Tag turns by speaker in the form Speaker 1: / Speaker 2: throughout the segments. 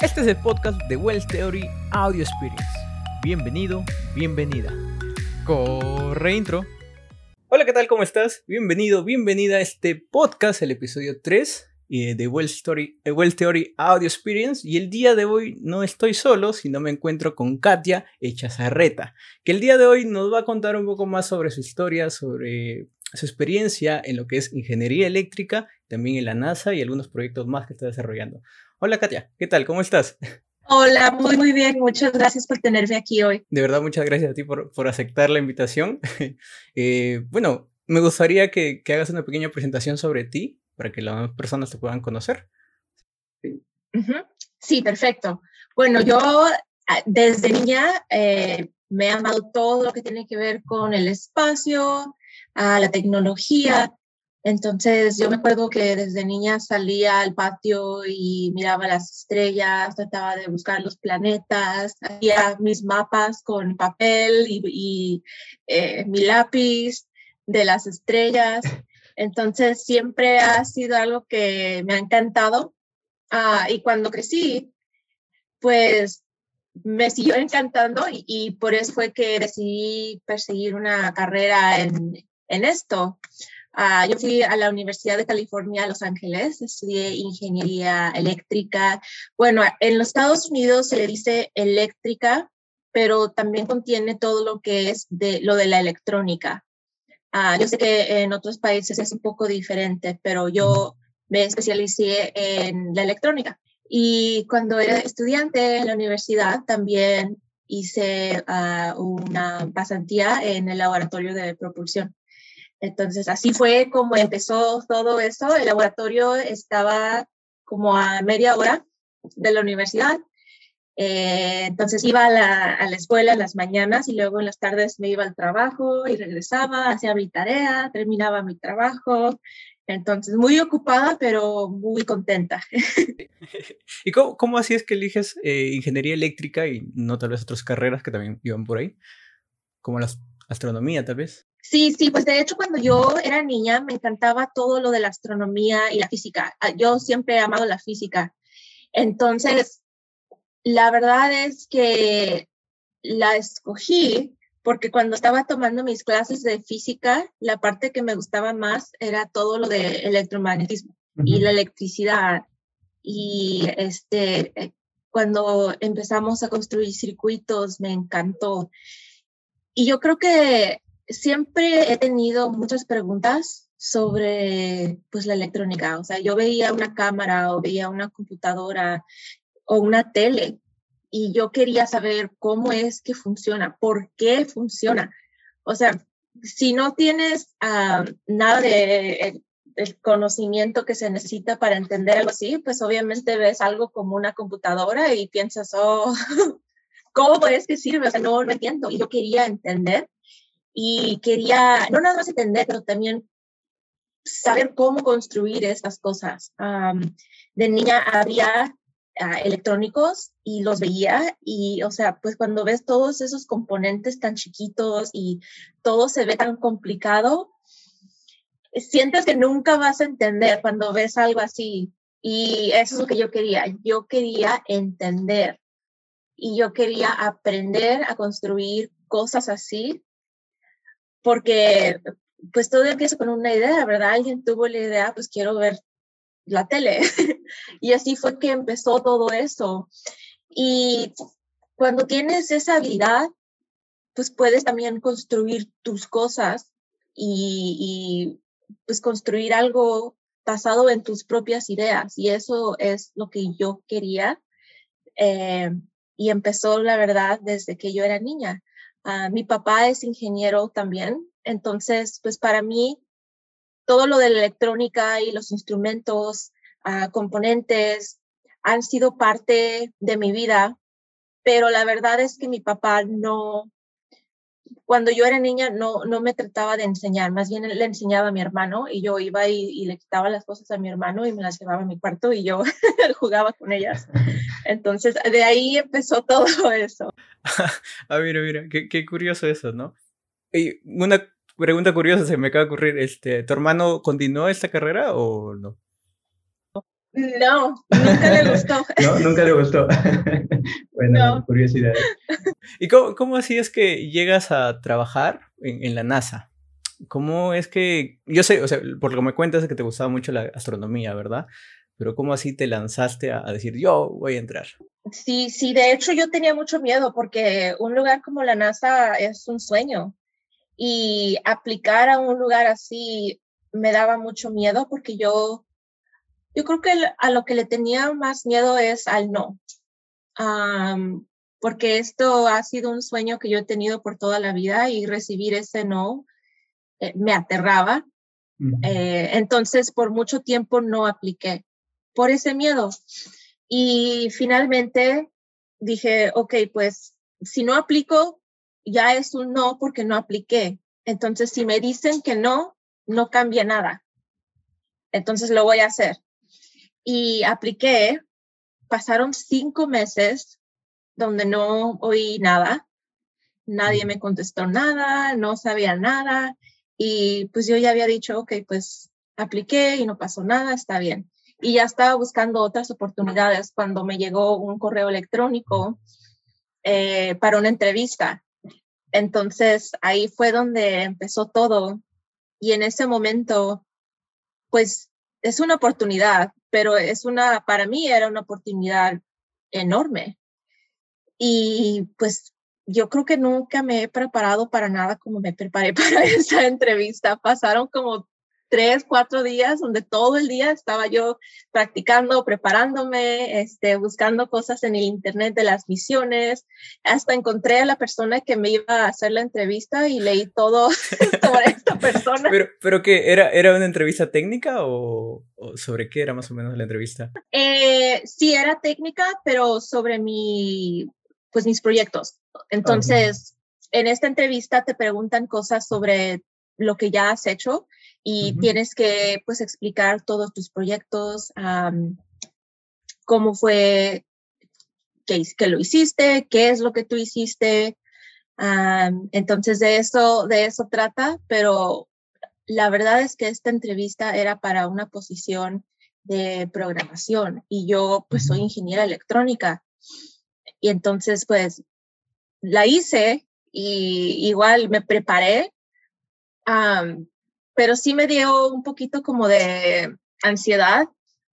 Speaker 1: Este es el podcast de Wells Theory Audio Experience. Bienvenido, bienvenida. Corre intro. Hola, ¿qué tal? ¿Cómo estás? Bienvenido, bienvenida a este podcast, el episodio 3 eh, de eh, well Theory Audio Experience. Y el día de hoy no estoy solo, sino me encuentro con Katia Echazarreta, que el día de hoy nos va a contar un poco más sobre su historia, sobre su experiencia en lo que es ingeniería eléctrica, también en la NASA y algunos proyectos más que está desarrollando. Hola Katia, ¿qué tal? ¿Cómo estás?
Speaker 2: Hola, muy muy bien, muchas gracias por tenerme aquí hoy.
Speaker 1: De verdad, muchas gracias a ti por, por aceptar la invitación. eh, bueno, me gustaría que, que, hagas una pequeña presentación sobre ti para que las personas te puedan conocer.
Speaker 2: Sí, perfecto. Bueno, yo ah, desde niña eh, me he amado todo lo que tiene que ver con el espacio, a la tecnología. Entonces yo me acuerdo que desde niña salía al patio y miraba las estrellas, trataba de buscar los planetas, hacía mis mapas con papel y, y eh, mi lápiz de las estrellas. Entonces siempre ha sido algo que me ha encantado. Ah, y cuando crecí, pues me siguió encantando y, y, por eso fue que decidí perseguir una carrera en, en esto. Uh, yo fui a la Universidad de California, Los Ángeles, estudié ingeniería eléctrica. Bueno, en los Estados Unidos se le dice eléctrica, pero también contiene todo lo que es de lo de la electrónica. Uh, yo sé que en otros países es un poco diferente, pero yo me especialicé en la electrónica. Y cuando era estudiante en la universidad también hice uh, una pasantía en el laboratorio de propulsión. Entonces, así fue como empezó todo eso. El laboratorio estaba como a media hora de la universidad. Eh, entonces iba a la, escuela en las mañanas y luego en las tardes me iba al trabajo y regresaba, hacía mi tarea, terminaba mi trabajo. Entonces, muy ocupada, pero muy contenta.
Speaker 1: ¿Y cómo, cómo así es que eliges eh, ingeniería eléctrica y no tal vez otras carreras que también iban por ahí? Como la astronomía, tal vez.
Speaker 2: Sí, sí, pues de hecho cuando yo era niña me encantaba todo lo de la astronomía y la física. Ah, yo siempre he amado la física. Entonces, la verdad es que la escogí porque cuando estaba tomando mis clases de física, la parte que me gustaba más era todo lo de electromagnetismo uh -huh. y la electricidad. Y este, cuando empezamos a construir circuitos, me encantó. Y yo creo que siempre he tenido muchas preguntas sobre pues la electrónica. O sea, yo veía una cámara o veía una computadora o una tele y yo quería saber cómo es que funciona, por qué funciona. O sea, si no tienes uh, nada de el, conocimiento que se necesita para entender algo así, pues obviamente ves algo como una computadora y piensas, oh, ¿cómo es que sirve? O sea, no lo entiendo. Y yo quería entender y quería no nada más entender, pero también saber cómo construir estas cosas. Um, de niña había uh, electrónicos y los veía y, o sea, pues cuando ves todos esos componentes tan chiquitos y todo se ve tan complicado, sientes que nunca vas a entender cuando ves algo así. Y eso es lo que yo quería. Yo quería entender y yo quería aprender a construir cosas así porque pues todo empieza con una idea, ¿verdad? Alguien tuvo la idea, pues quiero ver la tele. y así fue que empezó todo eso. Y cuando tienes esa habilidad, pues puedes también construir tus cosas y, pues construir algo basado en tus propias ideas. Y eso es lo que yo quería. Eh, y empezó, la verdad, desde que yo era niña. Uh, mi papá es ingeniero también, entonces, pues para mí, todo lo de la electrónica y los instrumentos, uh, componentes, han sido parte de mi vida, pero la verdad es que mi papá no, cuando yo era niña no, no me trataba de enseñar, más bien le enseñaba a mi hermano y yo iba y, y le quitaba las cosas a mi hermano y me las llevaba a mi cuarto y yo jugaba con ellas. Entonces, de ahí empezó todo eso.
Speaker 1: ah, mira, mira, qué, qué curioso eso, ¿no? Y una pregunta curiosa se me acaba de ocurrir, este, ¿tu hermano continuó esta carrera o no?
Speaker 2: No, nunca le gustó.
Speaker 1: no, nunca le gustó. bueno, curiosidad. ¿Y cómo, cómo, así es que llegas a trabajar en, en, la NASA? ¿Cómo es que, yo sé, o sea, por lo que me cuentas es que te gustaba mucho la astronomía, ¿verdad? Pero ¿cómo así te lanzaste a, a decir, yo voy a entrar?
Speaker 2: Sí, sí, de hecho yo tenía mucho miedo porque un lugar como la NASA es un sueño y aplicar a un lugar así me daba mucho miedo porque yo yo creo que a lo que le tenía más miedo es al no, porque esto ha sido un sueño que yo he tenido por toda la vida y recibir ese no eh, me aterraba. Eh, entonces, por mucho tiempo no apliqué por ese miedo. Y finalmente dije, ok, pues si no aplico, ya es un no porque no apliqué. Entonces, si me dicen que no, no cambia nada. Entonces lo voy a hacer y apliqué. Pasaron cinco meses donde no oí nada, nadie me contestó nada, no sabía nada y pues yo ya había dicho, ok, pues apliqué y no pasó nada, está bien. Y ya estaba buscando otras oportunidades cuando me llegó un correo electrónico eh, para una entrevista. Entonces ahí fue donde empezó todo y en ese momento, pues es una oportunidad pero es una, para mí era una oportunidad enorme. Y pues yo creo que nunca me he preparado para nada como me preparé para esa entrevista. Pasaron como tres, cuatro días donde todo el día estaba yo practicando, preparándome, este, buscando cosas en el internet de las misiones. Hasta encontré a la persona que me iba a hacer la entrevista y leí todo sobre esta persona.
Speaker 1: Pero, pero qué, ¿era, era una entrevista técnica o, sobre qué era más o menos la entrevista?
Speaker 2: Eh, sí, era técnica, pero sobre mi, pues mis proyectos. Entonces, en esta entrevista te preguntan cosas sobre lo que ya has hecho y tienes que pues explicar todos tus proyectos, cómo fue que, que, lo hiciste, qué es lo que tú hiciste. entonces de eso, de eso trata, pero la verdad es que esta entrevista era para una posición de programación y yo pues soy ingeniera electrónica y entonces pues la hice y igual me preparé pero sí me dio un poquito como de ansiedad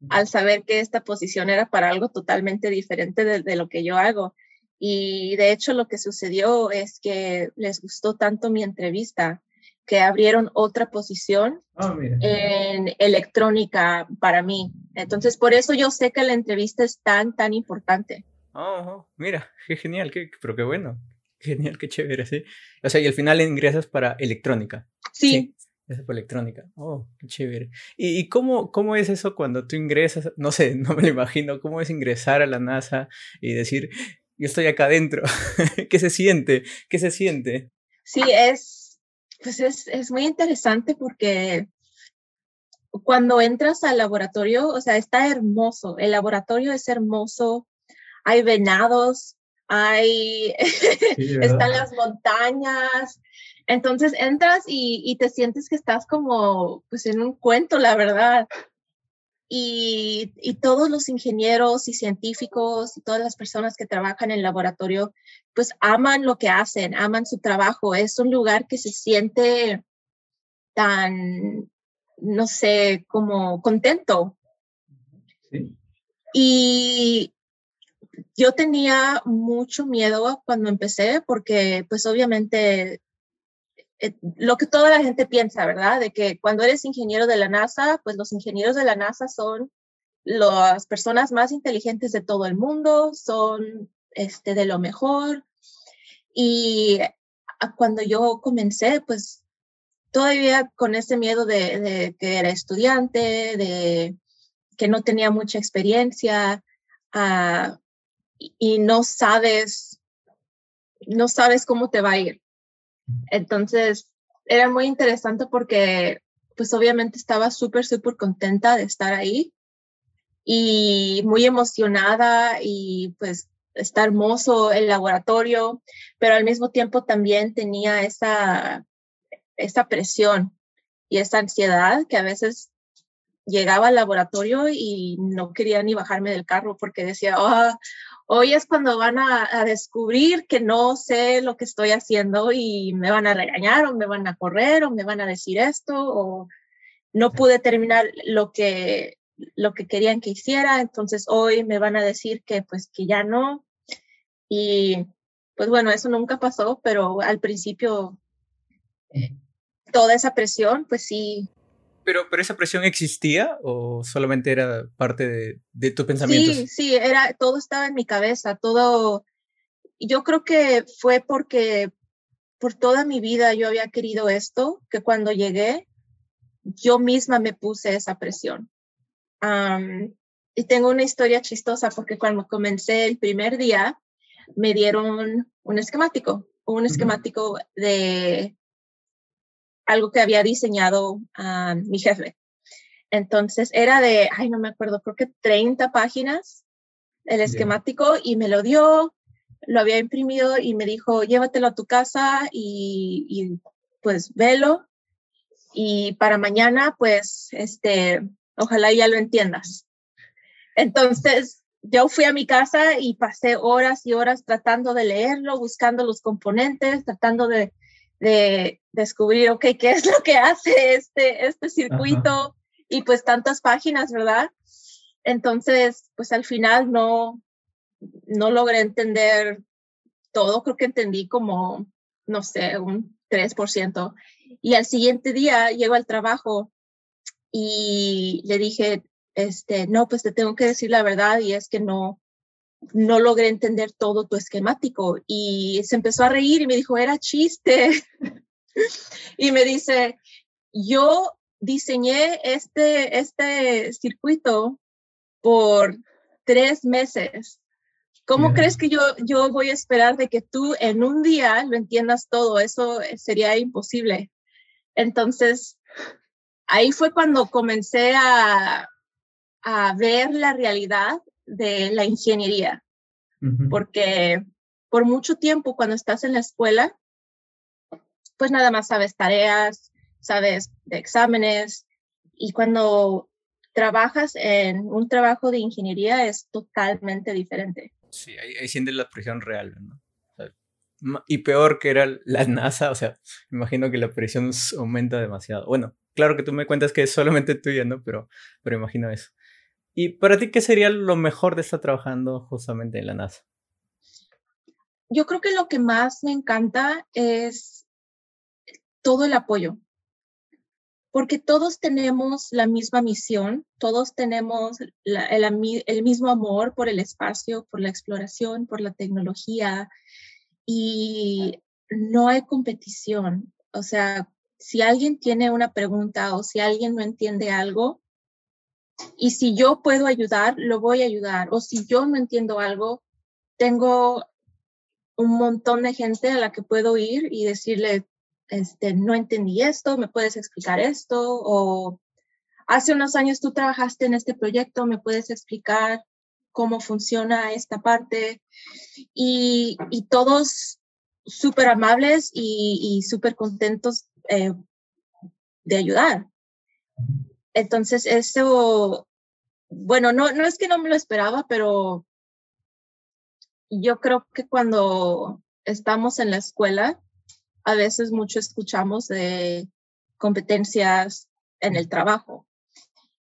Speaker 2: al saber que esta posición era para algo totalmente diferente de, lo que yo hago. Y de hecho lo que sucedió es que les gustó tanto mi entrevista que abrieron otra posición ah, en electrónica para mí. Entonces, por eso yo sé que la entrevista es tan, tan importante.
Speaker 1: Oh, mira, qué genial, qué, pero qué bueno. Genial, qué chévere, sí. O sea, y al final ingresas para electrónica.
Speaker 2: Sí.
Speaker 1: Esa fue electrónica. Oh, qué chévere. ¿Y, cómo, cómo es eso cuando tú ingresas? No sé, no me lo imagino. ¿Cómo es ingresar a la NASA y decir, yo estoy acá adentro? ¿Qué se siente? ¿Qué se siente?
Speaker 2: Sí, es, pues es, es muy interesante porque cuando entras al laboratorio, o sea, está hermoso. El laboratorio es hermoso. Hay venados, hay, están las montañas, entonces entras y, te sientes que estás como pues en un cuento, la verdad. Y, todos los ingenieros y científicos y todas las personas que trabajan en el laboratorio, pues aman lo que hacen, aman su trabajo. Es un lugar que se siente tan, no sé, como contento. Y yo tenía mucho miedo cuando empecé porque pues obviamente eh, lo que toda la gente piensa, ¿verdad? De que cuando eres ingeniero de la NASA, pues los ingenieros de la NASA son las personas más inteligentes de todo el mundo, son este, de lo mejor. Y cuando yo comencé, pues todavía con ese miedo de, que era estudiante, de que no tenía mucha experiencia ah, y no sabes, no sabes cómo te va a ir. Entonces, era muy interesante porque, pues obviamente estaba súper, súper contenta de estar ahí y muy emocionada y pues está hermoso el laboratorio, pero al mismo tiempo también tenía esa, esa presión y esa ansiedad que a veces llegaba al laboratorio y no quería ni bajarme del carro porque decía, oh, hoy es cuando van a, descubrir que no sé lo que estoy haciendo y me van a regañar o me van a correr o me van a decir esto o no pude terminar lo que lo que querían que hiciera, entonces hoy me van a decir que pues que ya no. Y pues bueno, eso nunca pasó, pero al principio eh, toda esa presión, pues sí,
Speaker 1: pero, pero esa presión existía o solamente era parte de, de tu pensamiento?
Speaker 2: Sí, sí, era, todo estaba en mi cabeza, todo. Yo creo que fue porque por toda mi vida yo había querido esto, que cuando llegué, yo misma me puse esa presión. y tengo una historia chistosa porque cuando comencé el primer día, me dieron un esquemático, un esquemático de algo que había diseñado a mi jefe. Entonces era de, ay, no me acuerdo, creo que 30 páginas el esquemático y me lo dio, lo había imprimido y me dijo, llévatelo a tu casa y, y pues velo y para mañana pues este, ojalá ya lo entiendas. Entonces yo fui a mi casa y pasé horas y horas tratando de leerlo, buscando los componentes, tratando de de descubrir, ok, qué es lo que hace este, este circuito y pues tantas páginas, ¿verdad? Entonces, pues al final no, no logré entender todo, creo que entendí como, no sé, un 3%. Y al siguiente día llego al trabajo y le dije, este, no, pues te tengo que decir la verdad y es que no, no logré entender todo tu esquemático y se empezó a reír y me dijo, era chiste. y me dice, yo diseñé este, este circuito por tres meses. ¿Cómo crees que yo, yo voy a esperar de que tú en un día lo entiendas todo? Eso sería imposible. Entonces, ahí fue cuando comencé a, a ver la realidad de la ingeniería, porque por mucho tiempo cuando estás en la escuela, pues nada más sabes tareas, sabes de exámenes y cuando trabajas en un trabajo de ingeniería es totalmente diferente.
Speaker 1: Sí, ahí, ahí sientes la presión real, ¿no? y peor que era la NASA, o sea, imagino que la presión aumenta demasiado. Bueno, claro que tú me cuentas que es solamente tuya, ¿no? Pero, pero imagino eso. ¿Y para ti qué sería lo mejor de estar trabajando justamente en la NASA?
Speaker 2: Yo creo que lo que más me encanta es todo el apoyo, porque todos tenemos la misma misión, todos tenemos el, el mismo amor por el espacio, por la exploración, por la tecnología y no hay competición. O sea, si alguien tiene una pregunta o si alguien no entiende algo, y si yo puedo ayudar, lo voy a ayudar. O si yo no entiendo algo, tengo un montón de gente a la que puedo ir y decirle, este, no entendí esto, me puedes explicar esto, o hace unos años tú trabajaste en este proyecto, me puedes explicar cómo funciona esta parte. Y, y todos súper amables y, y súper contentos eh, de ayudar. Entonces, eso, bueno, no, no es que no me lo esperaba, pero yo creo que cuando estamos en la escuela, a veces mucho escuchamos de competencias en el trabajo.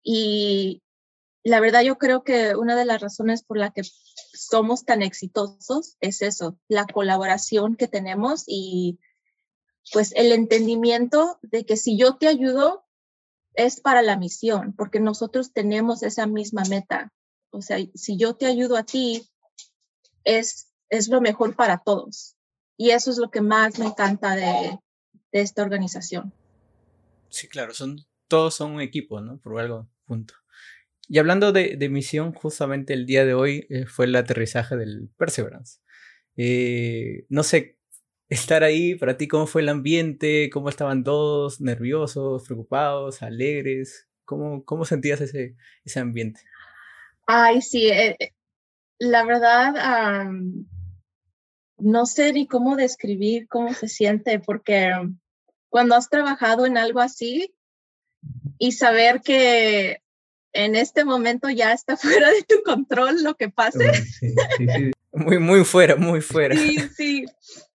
Speaker 2: Y la verdad yo creo que una de las razones por la que somos tan exitosos es eso, la colaboración que tenemos y pues el entendimiento de que si yo te ayudo, es para la misión, porque nosotros tenemos esa misma meta. O sea, si yo te ayudo a ti, es, es lo mejor para todos. Y eso es lo que más me encanta de, de esta organización.
Speaker 1: Sí, claro, son, todos son un equipo, ¿no? Por algo, punto. Y hablando de, de misión, justamente el día de hoy eh, fue el aterrizaje del Perseverance. Eh, no sé, estar ahí, para ti, ¿cómo fue el ambiente? ¿Cómo estaban todos? ¿Nerviosos, preocupados, alegres? ¿Cómo, cómo sentías ese, ese ambiente?
Speaker 2: Ay, sí, eh, eh, la verdad, no sé ni cómo describir cómo se siente, porque cuando has trabajado en algo así y saber que en este momento ya está fuera de tu control lo que pase. Sí,
Speaker 1: sí, sí. Muy, muy fuera, muy fuera.
Speaker 2: Sí, sí.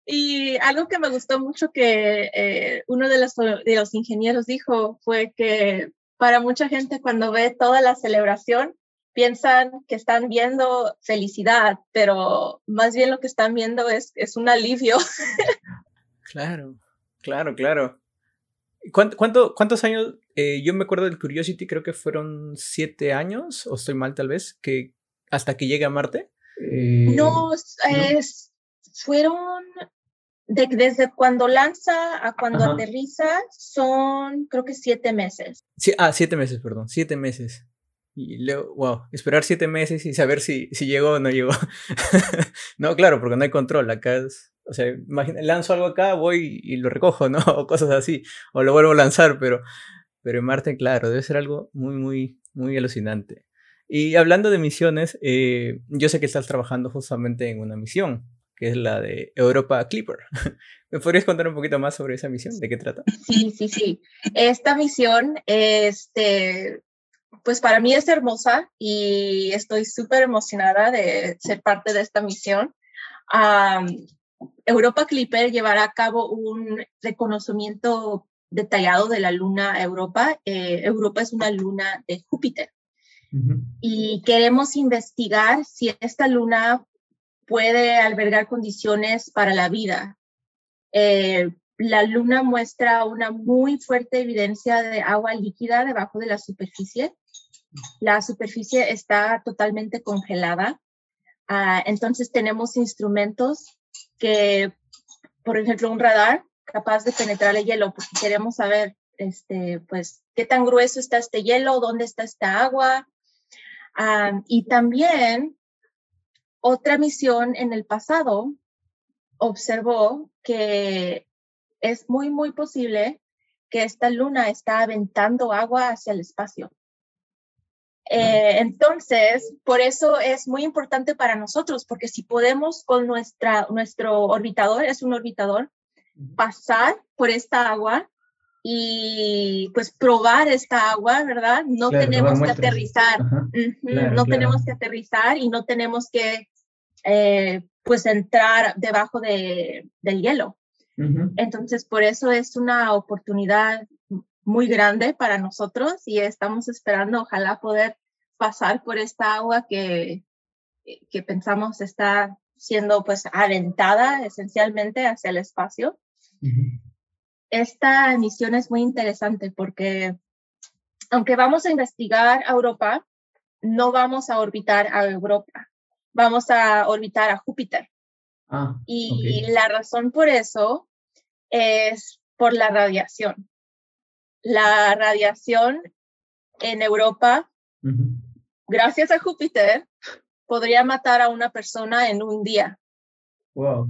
Speaker 2: Y algo que me gustó mucho que eh, uno de los, de los ingenieros dijo fue que para mucha gente cuando ve toda la celebración, piensan que están viendo felicidad, pero más bien lo que están viendo es, es un alivio.
Speaker 1: Claro, claro, claro. ¿Cuánto, cuántos años? Eh, yo me acuerdo del Curiosity, creo que fueron siete años, o estoy mal tal vez, que hasta que llegue a Marte.
Speaker 2: Eh, no, es, fueron desde cuando lanza a cuando aterriza son creo que siete meses.
Speaker 1: Sí, ah, siete meses, perdón, siete meses. Y luego, wow, esperar siete meses y saber si, si llegó o no llegó. no, claro, porque no hay control. Acá es, o sea, imagina, lanzo algo acá, voy y lo recojo, ¿no? O cosas así. O lo vuelvo a lanzar, pero, pero en Marte, claro, debe ser algo muy, muy, muy alucinante. Y hablando de misiones, eh, yo sé que estás trabajando justamente en una misión que es la de Europa Clipper. ¿Me podrías contar un poquito más sobre esa misión? ¿De qué trata?
Speaker 2: Sí, sí, sí. Esta misión, este, pues para mí es hermosa y estoy súper emocionada de ser parte de esta misión. Europa Clipper llevará a cabo un reconocimiento detallado de la luna Europa. Eh, Europa es una luna de Júpiter. Y queremos investigar si esta luna puede albergar condiciones para la vida. Eh, la luna muestra una muy fuerte evidencia de agua líquida debajo de la superficie. La superficie está totalmente congelada. Ah, entonces tenemos instrumentos que, por ejemplo, un radar capaz de penetrar el hielo, porque queremos saber, este, pues, qué tan grueso está este hielo, dónde está esta agua. Ah, y también otra misión en el pasado observó que es muy, muy posible que esta luna está aventando agua hacia el espacio. Eh, entonces, por eso es muy importante para nosotros, porque si podemos con nuestra, nuestro orbitador, es un orbitador, pasar por esta agua y pues probar esta agua, ¿verdad? No tenemos que aterrizar, no tenemos que aterrizar y no tenemos que eh, pues entrar debajo de, del hielo. Entonces, por eso es una oportunidad muy grande para nosotros y estamos esperando, ojalá, poder pasar por esta agua que, que pensamos está siendo pues aventada esencialmente hacia el espacio. Esta misión es muy interesante porque aunque vamos a investigar a Europa, no vamos a orbitar a Europa vamos a orbitar a Júpiter. Ah, y la razón por eso es por la radiación. La radiación en Europa, gracias a Júpiter, podría matar a una persona en un día.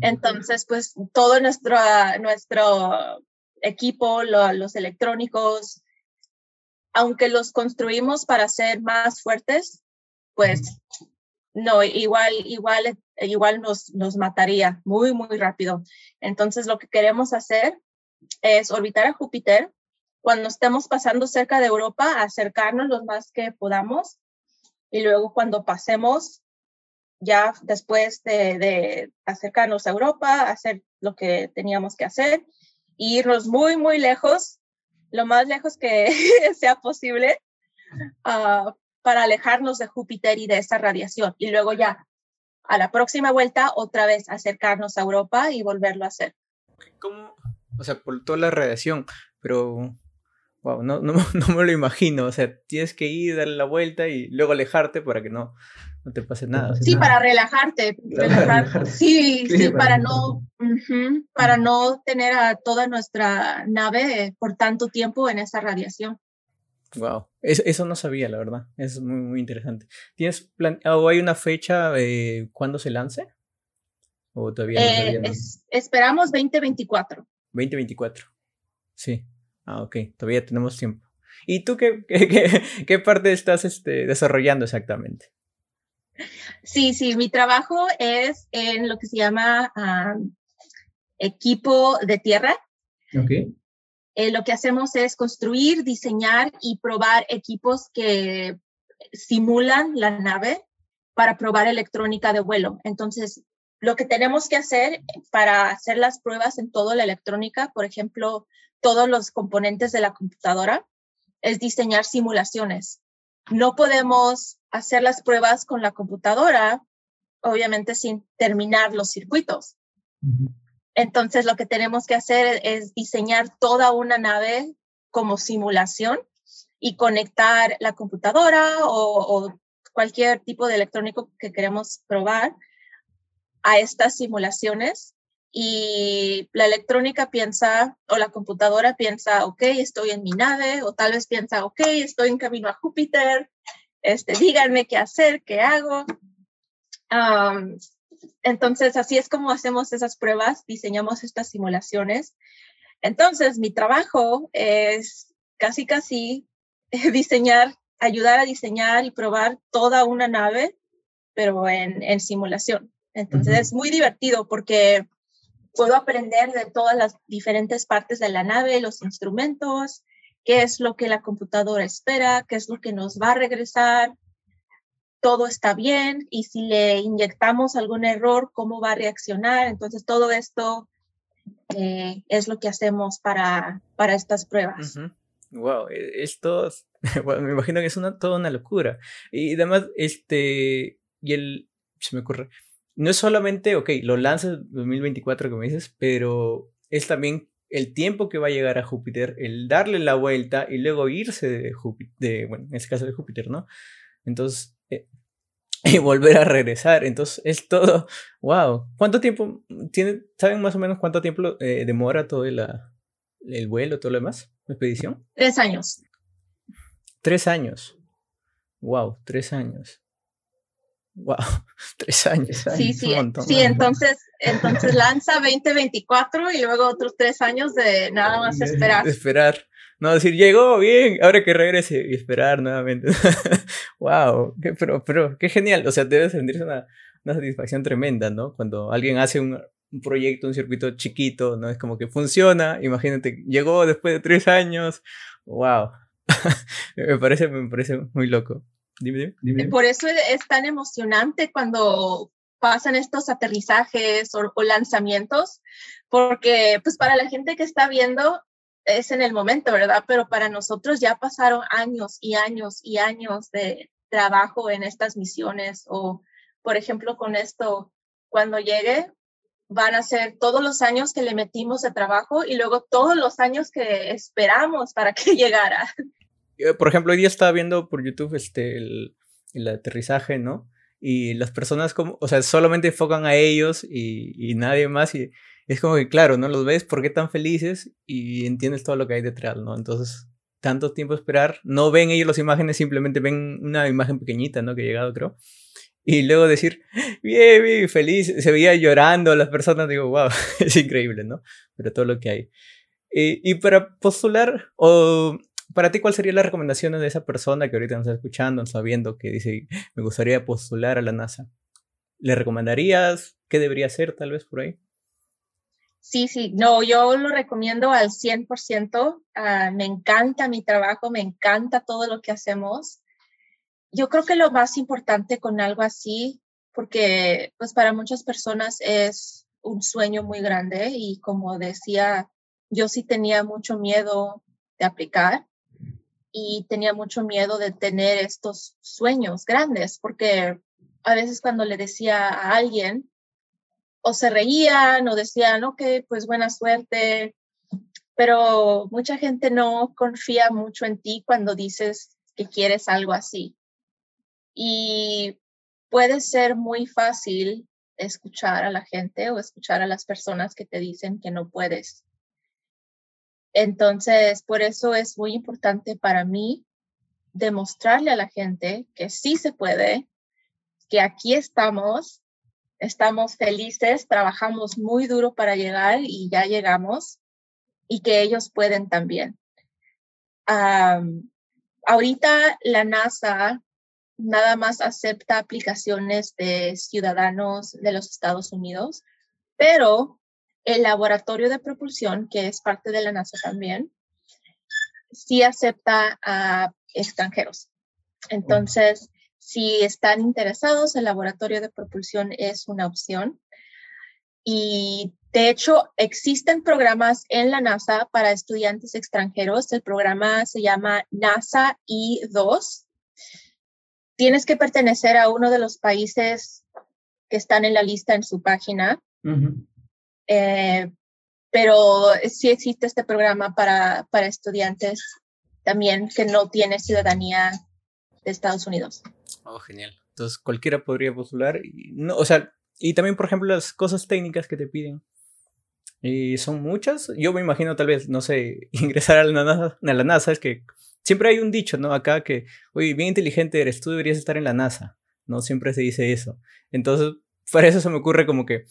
Speaker 2: Entonces, pues todo nuestro, nuestro equipo, los electrónicos, aunque los construimos para ser más fuertes, pues no, igual, igual, igual nos, nos mataría muy, muy rápido. Entonces, lo que queremos hacer es orbitar a Júpiter. Cuando estemos pasando cerca de Europa, acercarnos lo más que podamos. Y luego cuando pasemos, ya después de, acercarnos a Europa, hacer lo que teníamos que hacer, irnos muy, muy lejos, lo más lejos que sea posible, uh, para alejarnos de Júpiter y de esa radiación. Y luego ya, a la próxima vuelta, otra vez acercarnos a Europa y volverlo a hacer.
Speaker 1: ¿Cómo? O sea, por toda la radiación, pero wow, no, no, no, me lo imagino. O sea, tienes que ir, darle la vuelta y luego alejarte para que no, no te pase nada.
Speaker 2: Sí, para relajarte. Sí, sí, para, no, para no tener a toda nuestra nave por tanto tiempo en esa radiación.
Speaker 1: Wow, eso no sabía, la verdad. Es muy, muy interesante. ¿Tienes plan o hay una fecha de cuándo se lance? ¿O todavía,
Speaker 2: eh, esperamos 2024.
Speaker 1: 2024. Sí. Ah, ok. Todavía tenemos tiempo. ¿Y tú qué, qué, qué, parte estás este, desarrollando exactamente?
Speaker 2: Sí, sí, mi trabajo es en lo que se llama equipo de tierra.
Speaker 1: Ok.
Speaker 2: Eh, lo que hacemos es construir, diseñar y probar equipos que simulan la nave para probar electrónica de vuelo. Entonces, lo que tenemos que hacer para hacer las pruebas en toda la electrónica, por ejemplo, todos los componentes de la computadora, es diseñar simulaciones. No podemos hacer las pruebas con la computadora, obviamente sin terminar los circuitos. Entonces, lo que tenemos que hacer es diseñar toda una nave como simulación y conectar la computadora o, cualquier tipo de electrónico que queremos probar a estas simulaciones y la electrónica piensa o la computadora piensa, ok, estoy en mi nave o tal vez piensa, ok, estoy en camino a Júpiter, este, díganme qué hacer, qué hago. Entonces, así es como hacemos esas pruebas, diseñamos estas simulaciones. Entonces, mi trabajo es casi, casi diseñar, ayudar a diseñar y probar toda una nave, pero en, en simulación. Entonces es muy divertido porque puedo aprender de todas las diferentes partes de la nave, los instrumentos, qué es lo que la computadora espera, qué es lo que nos va a regresar, todo está bien y si le inyectamos algún error, cómo va a reaccionar. Entonces todo esto eh, es lo que hacemos para, para estas pruebas.
Speaker 1: Wow, e, esto, bueno, me imagino que es una, toda una locura. Y además, este, y el, se me ocurre, no es solamente, ok, lo lanzas 2024, como dices, pero es también el tiempo que va a llegar a Júpiter, el darle la vuelta y luego irse de Júpiter, bueno, en este caso de Júpiter, ¿no? Entonces, eh, y volver a regresar. Entonces, es todo, wow. ¿Cuánto tiempo tiene, saben más o menos cuánto tiempo eh, demora todo el, el vuelo, todo lo demás? expedición?
Speaker 2: Tres años.
Speaker 1: Tres años. Wow, tres años. Wow, tres años.
Speaker 2: Sí, sí, sí, entonces, entonces lanza 2024 y luego otros tres años de nada más esperar.
Speaker 1: esperar. No decir, llegó bien, ahora que regrese y esperar nuevamente. wow, qué, pero, pero qué genial. O sea, debe sentirse una, una satisfacción tremenda, ¿no? Cuando alguien hace un, un proyecto, un circuito chiquito, ¿no? Es como que funciona, imagínate, llegó después de tres años, wow, me, parece, me parece muy loco. Dime, dime,
Speaker 2: Por eso es tan emocionante cuando pasan estos aterrizajes o, o, lanzamientos, porque pues para la gente que está viendo es en el momento, ¿verdad? Pero para nosotros ya pasaron años y años y años de trabajo en estas misiones o, por ejemplo, con esto, cuando llegue, van a ser todos los años que le metimos de trabajo y luego todos los años que esperamos para que llegara.
Speaker 1: Eh, por ejemplo, hoy día estaba viendo por YouTube este, el, el aterrizaje, ¿no? Y las personas como, o sea, solamente enfocan a ellos y, y, nadie más es como que, claro, ¿no? Los ves, ¿por qué tan felices? Y entiendes todo lo que hay detrás, ¿no? Entonces, tanto tiempo esperar, no ven ellos las imágenes, simplemente ven una imagen pequeñita, ¿no? Que ha llegado, creo y luego decir, bien, bien, feliz, se veía llorando las personas, digo, wow, es increíble, ¿no? Pero todo lo que hay. Y, para postular, o para ti, ¿cuál sería la recomendación de esa persona que ahorita nos está escuchando, sabiendo que dice, me gustaría postular a la NASA? ¿Le recomendarías? ¿Qué debería hacer tal vez por ahí?
Speaker 2: Sí, sí, no, yo lo recomiendo al 100%. Ah, me encanta mi trabajo, me encanta todo lo que hacemos yo creo que lo más importante con algo así, porque pues para muchas personas es un sueño muy grande y como decía, yo sí tenía mucho miedo de aplicar y tenía mucho miedo de tener estos sueños grandes, porque a veces cuando le decía a alguien, o se reían o decían, ok, pues buena suerte, pero mucha gente no confía mucho en ti cuando dices que quieres algo así. Y puede ser muy fácil escuchar a la gente o escuchar a las personas que te dicen que no puedes. Entonces, por eso es muy importante para mí demostrarle a la gente que sí se puede, que aquí estamos, estamos felices, trabajamos muy duro para llegar y ya llegamos y que ellos pueden también. ahorita la NASA nada más acepta aplicaciones de ciudadanos de los Estados Unidos, pero el laboratorio de propulsión, que es parte de la NASA también, sí acepta a extranjeros. Entonces, si están interesados, el laboratorio de propulsión es una opción. Y de hecho, existen programas en la NASA para estudiantes extranjeros. El programa se llama NASA I2. Tienes que pertenecer a uno de los países que están en la lista en su página. Eh, pero sí existe este programa para, para estudiantes también que no tienen ciudadanía de Estados Unidos.
Speaker 1: Oh, genial. Entonces cualquiera podría postular. Y no, o sea, y también, por ejemplo, las cosas técnicas que te piden. Y son muchas. Yo me imagino tal vez, no sé, ingresar a la NASA, la NASA es que siempre hay un dicho, ¿no? Acá que, oye, bien inteligente eres, tú deberías estar en la NASA. No siempre se dice eso. Entonces, para eso se me ocurre como que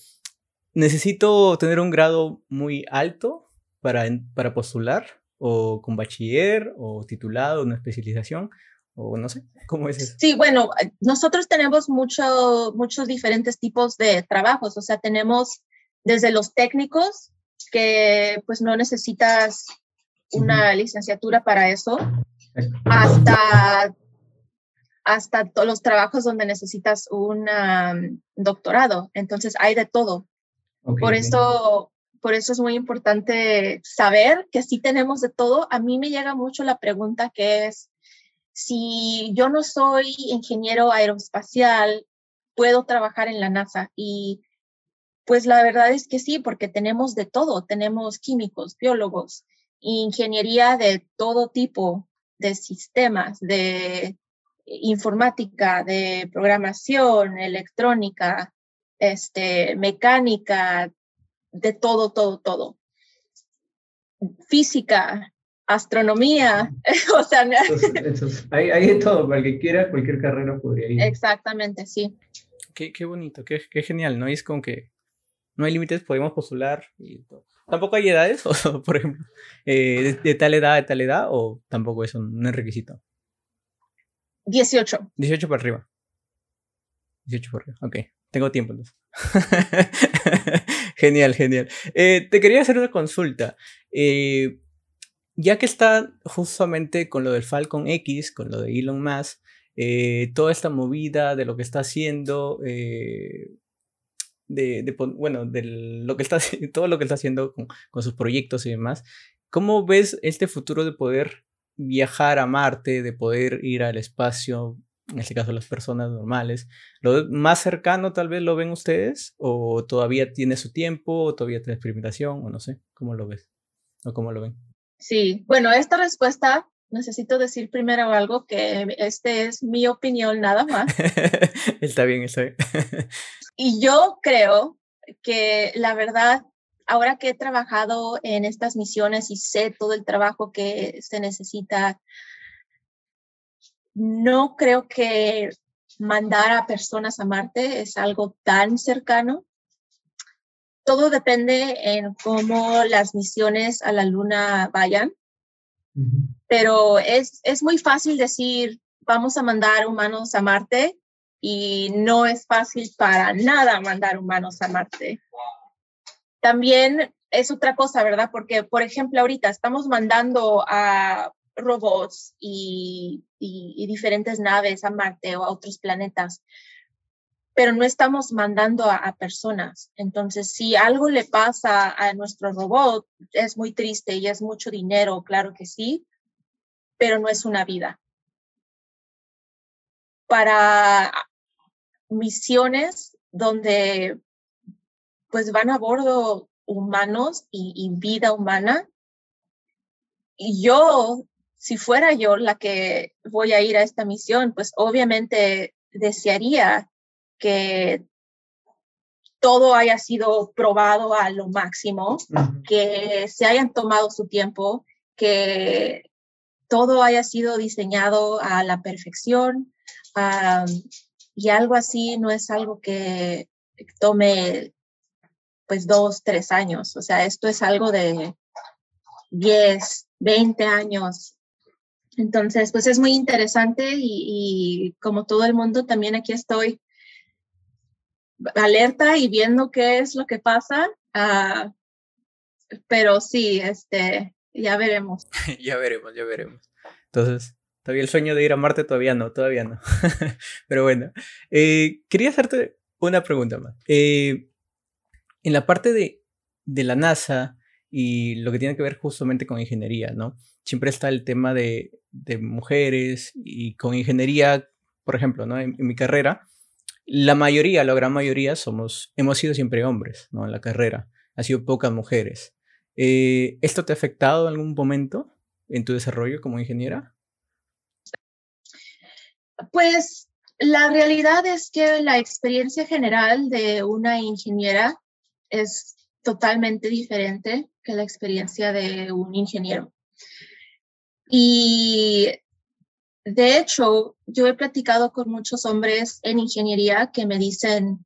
Speaker 1: necesito tener un grado muy alto para, para postular, o con bachiller, o titulado, una especialización, o no sé, ¿cómo es eso?
Speaker 2: Sí, bueno, eh, nosotros tenemos mucho, muchos diferentes tipos de trabajos, o sea, tenemos desde los técnicos, que pues no necesitas una licenciatura para eso, hasta, hasta todos los trabajos donde necesitas un doctorado. Entonces hay de todo. por eso por eso es muy importante saber que sí tenemos de todo. A mí me llega mucho la pregunta que es, si yo no soy ingeniero aeroespacial, puedo trabajar en la NASA. Y pues la verdad es que sí, porque tenemos de todo. Tenemos químicos, biólogos, ingeniería de todo tipo, de sistemas, de informática, de programación, electrónica, este, mecánica, de todo, todo, todo. Física, astronomía, o sea,
Speaker 1: hay, hay, de todo, para el que quiera, cualquier carrera podría ir.
Speaker 2: Exactamente, sí.
Speaker 1: Qué, qué bonito, qué, qué, genial, ¿no? Y es como que no hay límites, podemos postular y ¿Tampoco hay edades? por ejemplo, eh, de, tal edad, de tal edad, o tampoco eso no es requisito?
Speaker 2: 18.
Speaker 1: 18 para arriba. 18 para arriba, ok. Tengo tiempo entonces. genial, genial. Eh, te quería hacer una consulta. Eh, ya que está justamente con lo del Falcon X, con lo de Elon Musk, eh, toda esta movida de lo que está haciendo, eh, de, bueno, de lo que está, todo lo que está haciendo con, sus proyectos y demás, ¿cómo ves este futuro de poder viajar a Marte, de poder ir al espacio, en este caso las personas normales? ¿Lo más cercano tal vez lo ven ustedes? ¿O todavía tiene su tiempo? ¿O todavía tiene experimentación? ¿O no sé? ¿Cómo lo ves? ¿O cómo lo ven?
Speaker 2: Sí, bueno, esta respuesta necesito decir primero algo que este es mi opinión nada más.
Speaker 1: está bien, está bien.
Speaker 2: y yo creo que la verdad, ahora que he trabajado en estas misiones y sé todo el trabajo que se necesita, no creo que mandar a personas a Marte es algo tan cercano todo depende en cómo las misiones a la Luna vayan, pero es, es muy fácil decir, vamos a mandar humanos a Marte y no es fácil para nada mandar humanos a Marte. También es otra cosa, ¿verdad? Porque, por ejemplo, ahorita estamos mandando a robots y, y diferentes naves a Marte o a otros planetas, pero no estamos mandando a, personas. Entonces, si algo le pasa a nuestro robot, es muy triste y es mucho dinero, claro que sí, pero no es una vida. Para misiones donde pues van a bordo humanos y, y vida humana, y yo, si fuera yo la que voy a ir a esta misión, pues obviamente desearía que todo haya sido probado a lo máximo, que se hayan tomado su tiempo, que todo haya sido diseñado a la perfección y algo así no es algo que tome pues dos, tres años. O sea, esto es algo de 10, 20 años. Entonces, pues es muy interesante y, y como todo el mundo, también aquí estoy alerta y viendo qué es lo que pasa. Uh, pero sí, este, ya veremos.
Speaker 1: ya veremos, ya veremos. Entonces, Todavía el sueño de ir a Marte todavía no, todavía no. Pero bueno, eh, quería hacerte una pregunta más. Eh, en la parte de, de, la NASA y lo que tiene que ver justamente con ingeniería, ¿no? Siempre está el tema de, de mujeres y con ingeniería, por ejemplo, ¿no? En, mi carrera, la mayoría, la gran mayoría, somos, hemos sido siempre hombres, ¿no? En la carrera. Ha sido pocas mujeres. Eh, ¿Esto te ha afectado en algún momento en tu desarrollo como ingeniera?
Speaker 2: Pues la realidad es que la experiencia general de una ingeniera es totalmente diferente que la experiencia de un ingeniero. Y de hecho, yo he platicado con muchos hombres en ingeniería que me dicen,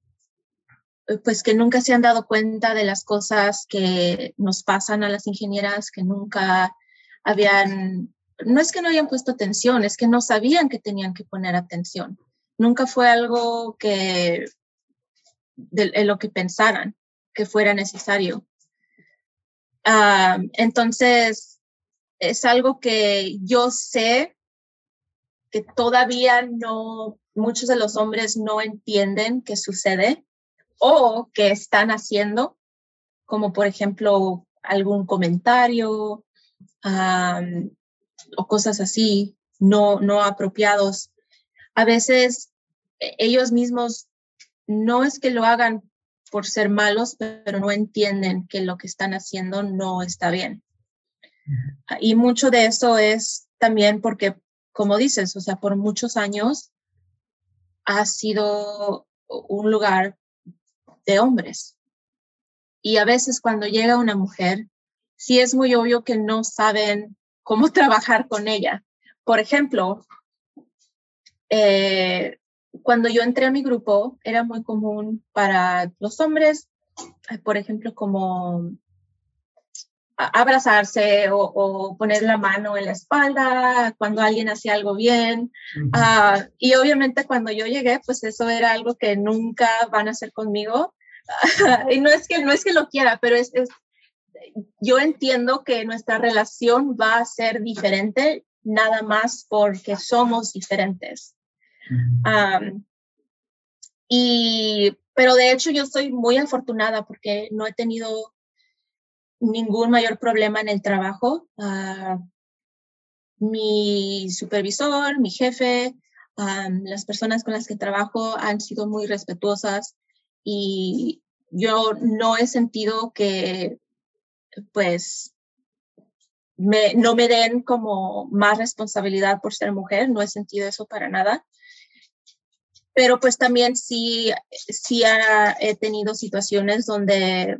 Speaker 2: pues que nunca se han dado cuenta de las cosas que nos pasan a las ingenieras, que nunca habían, no es que no hayan puesto atención, es que no sabían que tenían que poner atención. Nunca fue algo que, de, lo que pensaran que fuera necesario. Ah, entonces, es algo que yo sé que todavía no, muchos de los hombres no entienden que sucede o que están haciendo, como por ejemplo algún comentario o cosas así no, no apropiados. A veces e, ellos mismos no es que lo hagan por ser malos, pero no entienden que lo que están haciendo no está bien. Y mucho de eso es también porque, como dices, o sea, por muchos años ha sido un lugar de hombres. Y a veces cuando llega una mujer, sí es muy obvio que no saben cómo trabajar con ella. Por ejemplo, eh, cuando yo entré a mi grupo, era muy común para los hombres, por ejemplo, como abrazarse o, poner la mano en la espalda cuando alguien hacía algo bien. Ah, y obviamente cuando yo llegué, pues eso era algo que nunca van a hacer conmigo. y no es que no es que lo quiera, pero es, yo entiendo que nuestra relación va a ser diferente nada más porque somos diferentes. y, pero de hecho yo soy muy afortunada porque no he tenido ningún mayor problema en el trabajo. Ah, mi supervisor, mi jefe, las personas con las que trabajo han sido muy respetuosas y yo no he sentido que pues no me den como más responsabilidad por ser mujer, no he sentido eso para nada. Pero pues también sí, sí he tenido situaciones donde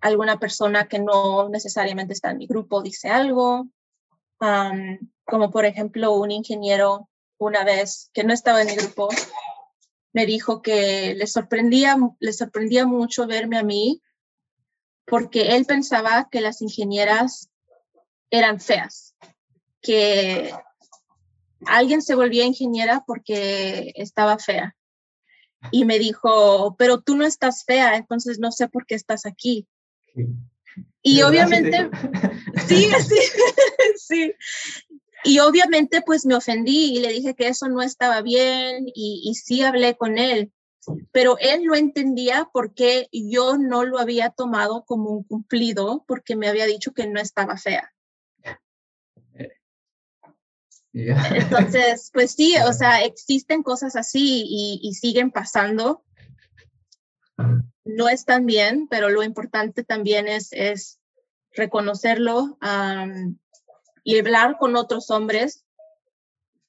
Speaker 2: alguna persona que no necesariamente está en mi grupo dice algo, como por ejemplo un ingeniero una vez que no estaba en mi grupo me dijo que le sorprendía, le sorprendía mucho verme a mí porque él pensaba que las ingenieras eran feas, que alguien se volvía ingeniera porque estaba fea. Y me dijo, pero tú no estás fea, entonces no sé por qué estás aquí. Y obviamente, sí, sí, sí. Y obviamente pues me ofendí y le dije que eso no estaba bien y, y sí hablé con él, pero él no entendía por qué yo no lo había tomado como un cumplido porque me había dicho que no estaba fea. Entonces, pues sí, o sea, existen cosas así y, y siguen pasando. No están bien, pero lo importante también es, es reconocerlo y hablar con otros hombres,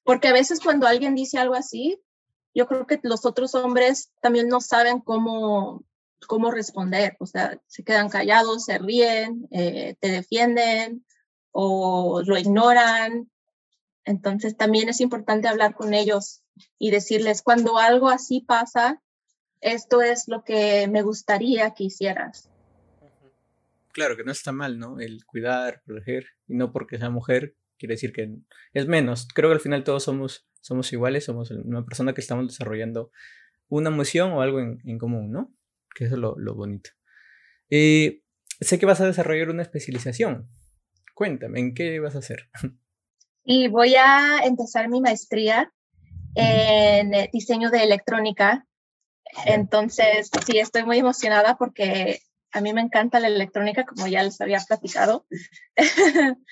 Speaker 2: porque a veces cuando alguien dice algo así, yo creo que los otros hombres también no saben cómo, cómo responder, o sea, se quedan callados, se ríen, eh, te defienden o lo ignoran. Entonces también es importante hablar con ellos y decirles, cuando algo así pasa, esto es lo que me gustaría que hicieras
Speaker 1: claro que no está mal, ¿no? El cuidar, proteger, y no porque sea mujer quiere decir que es menos. Creo que al final todos somos, somos iguales, somos una persona que estamos desarrollando una emoción o algo en, común, ¿no? Que eso es lo, bonito. Eh, sé que vas a desarrollar una especialización. Cuéntame, ¿en qué vas a hacer?
Speaker 2: Y voy a empezar mi maestría en eh, diseño de electrónica. Entonces, sí, estoy muy emocionada porque a mí me encanta la electrónica, como ya les había platicado.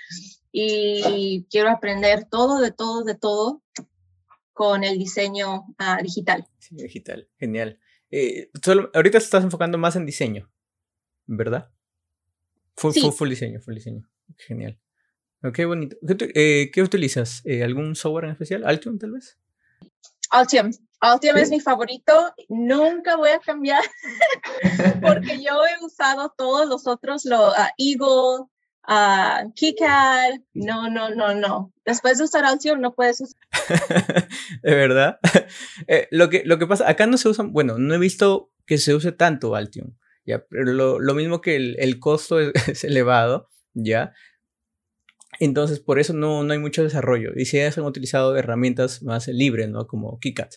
Speaker 2: y quiero aprender todo, de todo, de todo con el diseño ah, digital.
Speaker 1: Sí, digital, genial. Eh, ahorita te estás enfocando más en diseño, ¿verdad? Full, sí. full, diseño, full diseño. Genial. qué bonito. ¿Qué, eh, utilizas? Eh, ¿Algún software en especial? ¿Altium, tal vez?
Speaker 2: Altium. Altium es mi favorito. Nunca voy a cambiar porque yo he usado todos los otros, lo, uh, Eagle, uh, KiCad. No, no, no, no. Después de usar Altium no puedes usar.
Speaker 1: de verdad. Eh, lo, que, lo que pasa, acá no se usa, bueno, no he visto que se use tanto Altium. ¿ya? Pero lo, lo mismo que el, el costo es, elevado, ¿ya? Entonces, por eso no, no hay mucho desarrollo. Y se han utilizado herramientas más libres, ¿no? Como KiCad.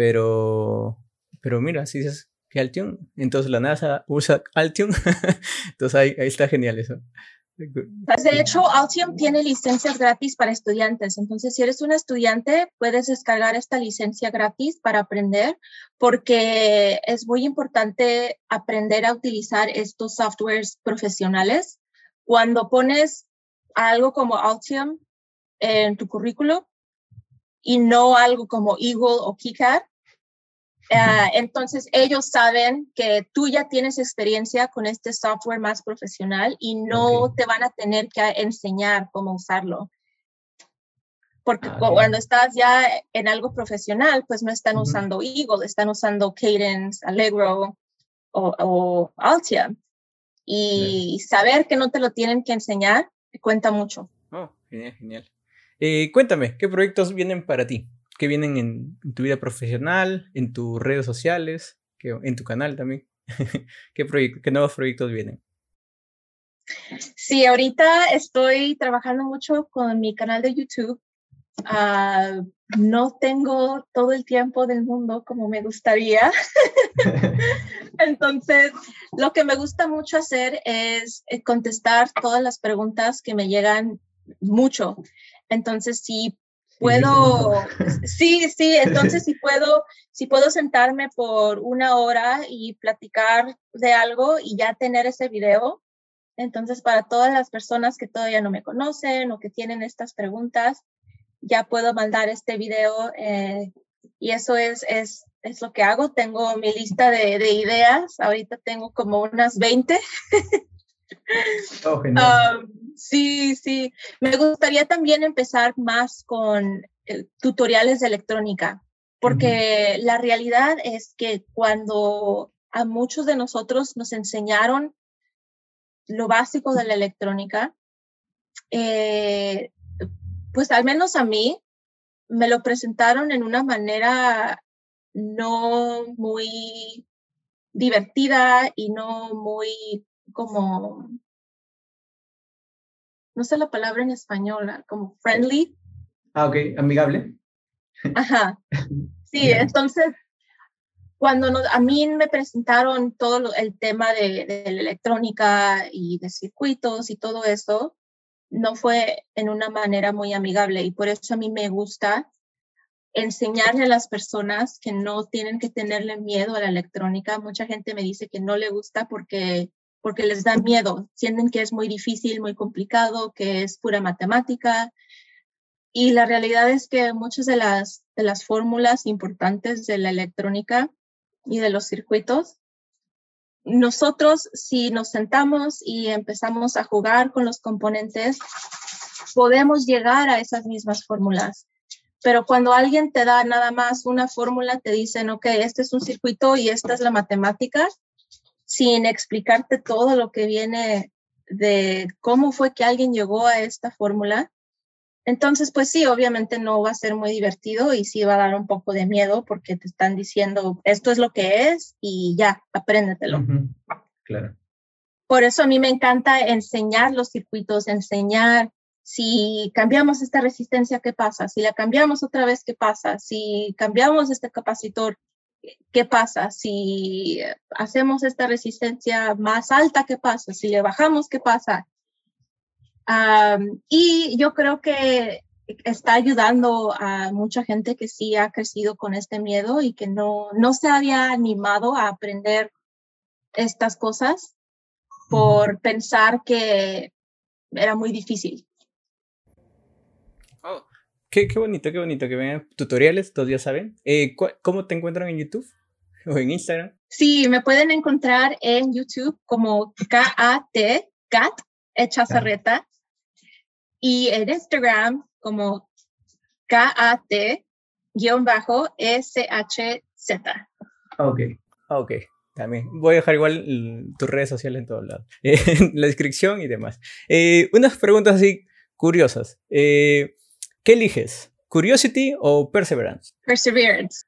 Speaker 1: Pero, pero mira, si dices que Altium, entonces la NASA usa Altium. entonces ahí, ahí está genial eso.
Speaker 2: Pues, de hecho, Altium tiene licencias gratis para estudiantes. Entonces, si eres un estudiante, puedes descargar esta licencia gratis para aprender, porque es muy importante aprender a utilizar estos softwares profesionales. Cuando pones algo como Altium en tu currículo y no algo como Eagle o KiCad, Ah, entonces ellos saben que tú ya tienes experiencia con este software más profesional y no te van a tener que enseñar cómo usarlo. Porque ah, cuando estás ya en algo profesional, pues no están usando Eagle, están usando Cadence, Allegro o, o Altia. Y saber que no te lo tienen que enseñar cuenta mucho.
Speaker 1: Oh, genial, genial. Eh, cuéntame, ¿qué proyectos vienen para ti? que vienen en, tu vida profesional, en tus redes sociales, que, en tu canal también. ¿Qué, ¿Qué nuevos proyectos vienen?
Speaker 2: Sí, ahorita estoy trabajando mucho con mi canal de YouTube. Ah, no tengo todo el tiempo del mundo como me gustaría. Entonces, lo que me gusta mucho hacer es eh, contestar todas las preguntas que me llegan mucho. Entonces, si puedo, sí, sí, entonces si puedo, si puedo sentarme por una hora y platicar de algo y ya tener ese video, entonces para todas las personas que todavía no me conocen o que tienen estas preguntas, ya puedo mandar este video eh, y eso es, es, es lo que hago. Tengo mi lista de, de ideas, ahorita tengo como unas 20.
Speaker 1: Oh, genial.
Speaker 2: Sí, sí. Me gustaría también empezar más con eh, tutoriales de electrónica, porque la realidad es que cuando a muchos de nosotros nos enseñaron lo básico de la electrónica, eh, pues al menos a mí me lo presentaron en una manera no muy divertida y no muy como no sé la palabra en español, como friendly.
Speaker 1: Ah, ok, amigable.
Speaker 2: Ajá. Sí, entonces, cuando a mí me presentaron todo el tema de, de, la electrónica y de circuitos y todo eso, no fue en una manera muy amigable y por eso a mí me gusta enseñarle a las personas que no tienen que tenerle miedo a la electrónica. Mucha gente me dice que no le gusta porque porque les da miedo, sienten que es muy difícil, muy complicado, que es pura matemática. Y la realidad es que muchas de las, de las fórmulas importantes de la electrónica y de los circuitos, nosotros si nos sentamos y empezamos a jugar con los componentes, podemos llegar a esas mismas fórmulas. Pero cuando alguien te da nada más una fórmula, te dicen, ok, este es un circuito y esta es la matemática, sin explicarte todo lo que viene de cómo fue que alguien llegó a esta fórmula. Entonces, pues sí, obviamente no va a ser muy divertido y sí va a dar un poco de miedo porque te están diciendo esto es lo que es y ya, apréndetelo.
Speaker 1: Claro.
Speaker 2: Por eso a mí me encanta enseñar los circuitos, enseñar si cambiamos esta resistencia, ¿qué pasa? Si la cambiamos otra vez, ¿qué pasa? Si cambiamos este capacitor, ¿qué pasa? Si hacemos esta resistencia más alta, ¿qué pasa? Si le bajamos, ¿qué pasa? y yo creo que está ayudando a mucha gente que sí ha crecido con este miedo y que no, no se había animado a aprender estas cosas por pensar que era muy difícil.
Speaker 1: Qué, qué, bonito, qué bonito que vean tutoriales, todos ya saben. Eh, ¿Cómo te encuentran en YouTube o en Instagram?
Speaker 2: Sí, me pueden encontrar en YouTube como K-A-T, Cat, Echazarreta, y en Instagram como K-A-T-S-H-Z.
Speaker 1: Ok, ok. También. Voy a dejar igual tus redes sociales en todos lados. en la descripción y demás. Eh, unas preguntas así curiosas. Eh, ¿Qué eliges? ¿Curiosity o Perseverance?
Speaker 2: Perseverance.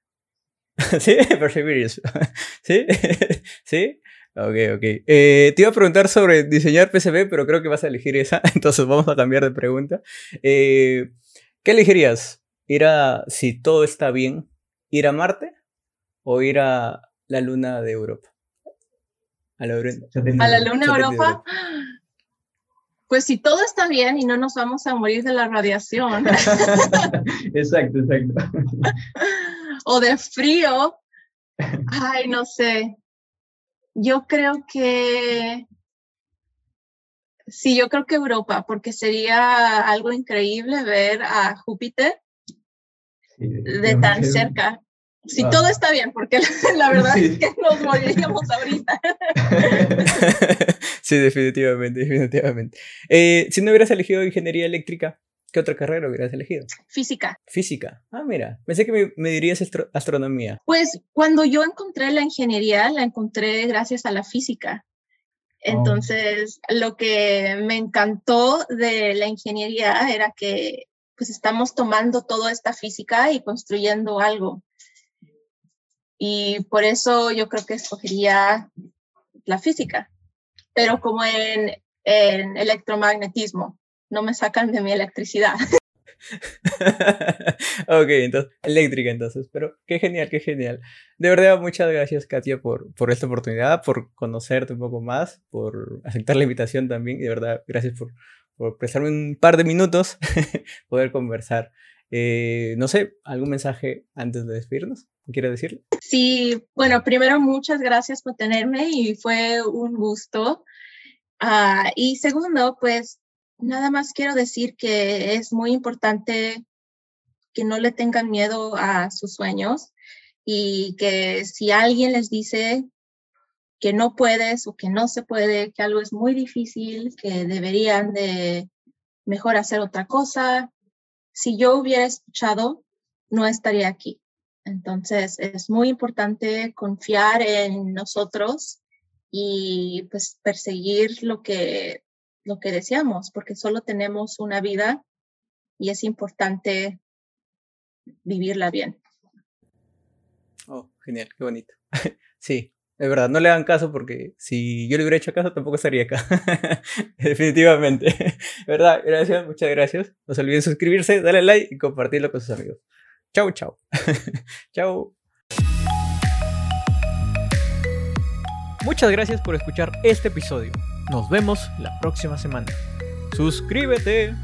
Speaker 1: ¿Sí? Perseverance. ¿Sí? ¿Sí? Ok, ok. Eh, te iba a preguntar sobre diseñar PCB, pero creo que vas a elegir esa, entonces vamos a cambiar de pregunta. ¿Qué elegirías? ¿Ir a, si todo está bien, ir a Marte o ir a la luna de Europa.
Speaker 2: A la, ¿A la luna de Europa. Pues si todo está bien y no nos vamos a morir de la radiación.
Speaker 1: exacto, exacto.
Speaker 2: o de frío. Ay, no sé. Yo creo que Sí, yo creo que Europa, porque sería algo increíble ver a Júpiter de tan cerca. Si todo está bien, porque la, verdad es que nos moriríamos ahorita.
Speaker 1: sí, definitivamente, definitivamente. Eh, si no hubieras elegido ingeniería eléctrica, ¿qué otra carrera hubieras elegido?
Speaker 2: Física.
Speaker 1: Física. Ah, mira, pensé que me, dirías astronomía.
Speaker 2: Pues cuando yo encontré la ingeniería, la encontré gracias a la física. Oh. Entonces, lo que me encantó de la ingeniería era que pues estamos tomando toda esta física y construyendo algo. Y por eso yo creo que escogería la física, pero como en, en electromagnetismo, no me sacan de mi electricidad.
Speaker 1: ok, entonces, eléctrica entonces, pero qué genial, qué genial. De verdad, muchas gracias Katia por, por esta oportunidad, por conocerte un poco más, por aceptar la invitación también, de verdad, gracias por, por prestarme un par de minutos, poder conversar. Eh, no sé, ¿algún mensaje antes de despedirnos? ¿Quiere decir?
Speaker 2: Sí, bueno, primero muchas gracias por tenerme y fue un gusto. Ah, y segundo, pues nada más quiero decir que es muy importante que no le tengan miedo a sus sueños y que si alguien les dice que no puedes o que no se puede, que algo es muy difícil, que deberían de mejor hacer otra cosa, si yo hubiera escuchado, no estaría aquí. Entonces es muy importante confiar en nosotros y pues perseguir lo que, lo que deseamos, porque solo tenemos una vida y es importante vivirla bien.
Speaker 1: Oh, genial, qué bonito. sí, es verdad, no le hagan caso porque si yo le hubiera hecho caso tampoco estaría acá. Definitivamente. ¿Verdad? Gracias, muchas gracias. No se olviden suscribirse, darle like y compartirlo con sus amigos. Chau, chau. chau. Muchas gracias por escuchar este episodio. Nos vemos la próxima semana. Suscríbete.